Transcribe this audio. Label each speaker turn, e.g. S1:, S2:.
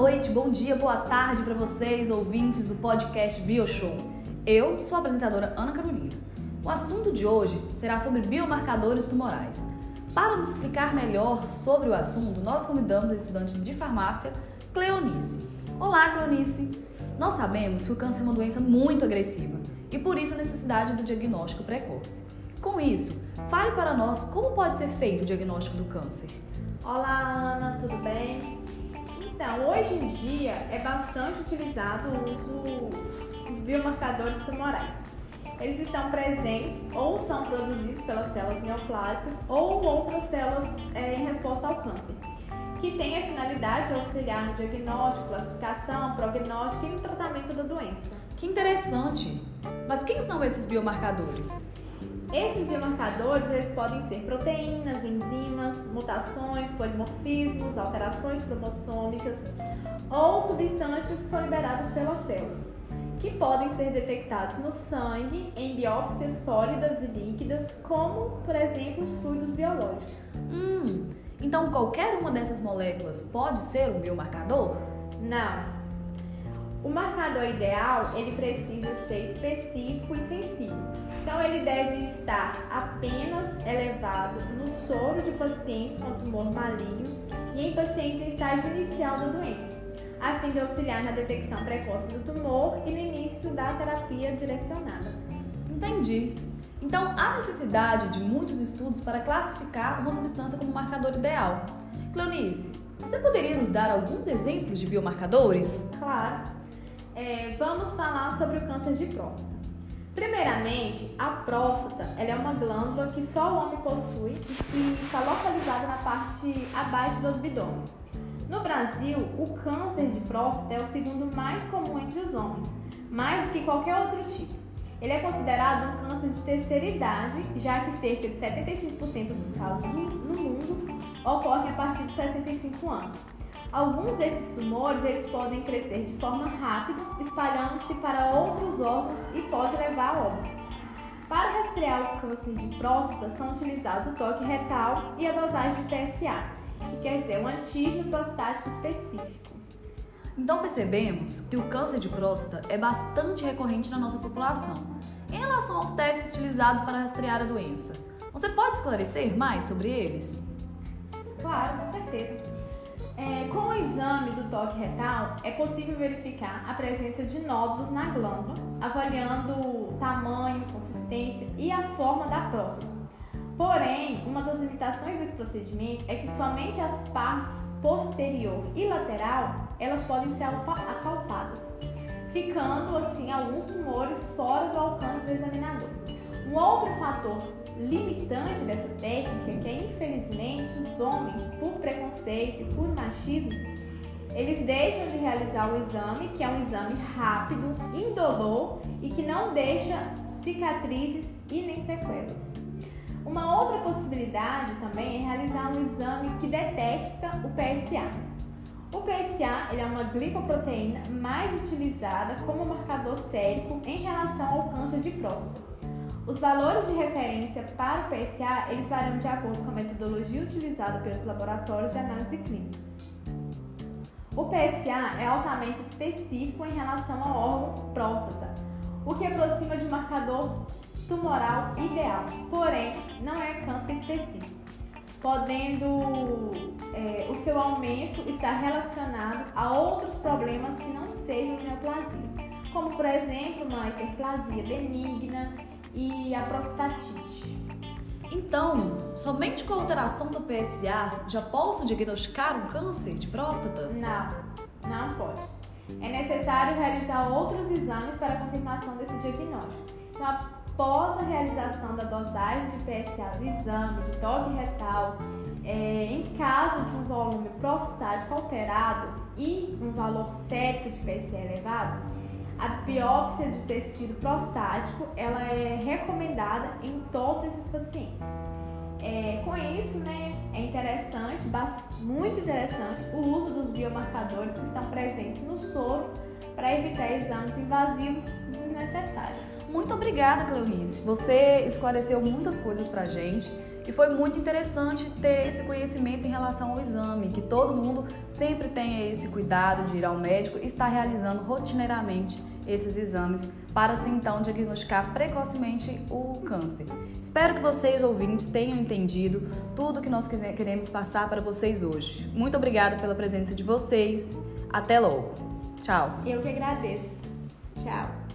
S1: noite, bom dia, boa tarde para vocês, ouvintes do podcast BioShow. Eu sou a apresentadora Ana Carolina. O assunto de hoje será sobre biomarcadores tumorais. Para nos explicar melhor sobre o assunto, nós convidamos a estudante de farmácia Cleonice. Olá, Cleonice! Nós sabemos que o câncer é uma doença muito agressiva e por isso a necessidade do diagnóstico precoce. Com isso, fale para nós como pode ser feito o diagnóstico do câncer.
S2: Olá, Ana, tudo bem? Então, hoje em dia é bastante utilizado o uso dos biomarcadores tumorais. Eles estão presentes ou são produzidos pelas células neoplásicas ou outras células é, em resposta ao câncer, que têm a finalidade de auxiliar no diagnóstico, classificação, prognóstico e no tratamento da doença.
S1: Que interessante! Mas quem são esses biomarcadores?
S2: Esses biomarcadores eles podem ser proteínas, enzimas, mutações, polimorfismos, alterações cromossômicas ou substâncias que são liberadas pelas células, que podem ser detectados no sangue em biópsias sólidas e líquidas, como, por exemplo, os fluidos biológicos.
S1: Hum, então qualquer uma dessas moléculas pode ser um biomarcador?
S2: Não. O marcador ideal, ele precisa ser específico e sensível então, ele deve estar apenas elevado no soro de pacientes com tumor maligno e em pacientes em estágio inicial da doença, a fim de auxiliar na detecção precoce do tumor e no início da terapia direcionada.
S1: Entendi. Então, há necessidade de muitos estudos para classificar uma substância como marcador ideal. Cleonice, você poderia nos dar alguns exemplos de biomarcadores?
S2: Claro. É, vamos falar sobre o câncer de próstata. Primeiramente, a próstata ela é uma glândula que só o homem possui e que está localizada na parte abaixo do abdômen. No Brasil, o câncer de próstata é o segundo mais comum entre os homens, mais do que qualquer outro tipo. Ele é considerado um câncer de terceira idade, já que cerca de 75% dos casos no mundo ocorrem a partir de 65 anos. Alguns desses tumores eles podem crescer de forma rápida, espalhando-se para outros órgãos e pode levar a óbito. Para rastrear o câncer de próstata são utilizados o toque retal e a dosagem de PSA, que quer dizer um antígeno prostático específico.
S1: Então percebemos que o câncer de próstata é bastante recorrente na nossa população. Em relação aos testes utilizados para rastrear a doença, você pode esclarecer mais sobre eles?
S2: Claro, com certeza. É, com o exame do toque retal, é possível verificar a presença de nódulos na glândula, avaliando o tamanho, consistência e a forma da próstata. Porém, uma das limitações desse procedimento é que somente as partes posterior e lateral elas podem ser apalpadas, ficando assim alguns tumores fora do alcance do examinador. Um outro fator limitante dessa técnica é que, infelizmente, os homens, por preconceito e por machismo, eles deixam de realizar o exame, que é um exame rápido, indolor e que não deixa cicatrizes e nem sequelas. Uma outra possibilidade também é realizar um exame que detecta o PSA. O PSA ele é uma glicoproteína mais utilizada como marcador sérico em relação ao câncer de próstata. Os valores de referência para o PSA eles variam de acordo com a metodologia utilizada pelos laboratórios de análise clínicas. O PSA é altamente específico em relação ao órgão próstata, o que aproxima de um marcador tumoral ideal, porém não é câncer específico, podendo é, o seu aumento estar relacionado a outros problemas que não sejam as neoplasias, como por exemplo uma hiperplasia benigna e a prostatite.
S1: Então, somente com a alteração do PSA já posso diagnosticar um câncer de próstata?
S2: Não, não pode. É necessário realizar outros exames para confirmação desse diagnóstico. Então, após a realização da dosagem de PSA do exame de toque retal, é, em caso de um volume prostático alterado e um valor sérico de PSA elevado, a biópsia de tecido prostático ela é recomendada em todos esses pacientes. É, com isso, né, é interessante, muito interessante, o uso dos biomarcadores que estão presentes no soro para evitar exames invasivos desnecessários.
S1: Muito obrigada, Cleonice. Você esclareceu muitas coisas para a gente. E foi muito interessante ter esse conhecimento em relação ao exame, que todo mundo sempre tenha esse cuidado de ir ao médico e estar realizando rotineiramente esses exames para assim então diagnosticar precocemente o câncer. Espero que vocês ouvintes tenham entendido tudo que nós queremos passar para vocês hoje. Muito obrigada pela presença de vocês. Até logo. Tchau.
S2: Eu que agradeço. Tchau.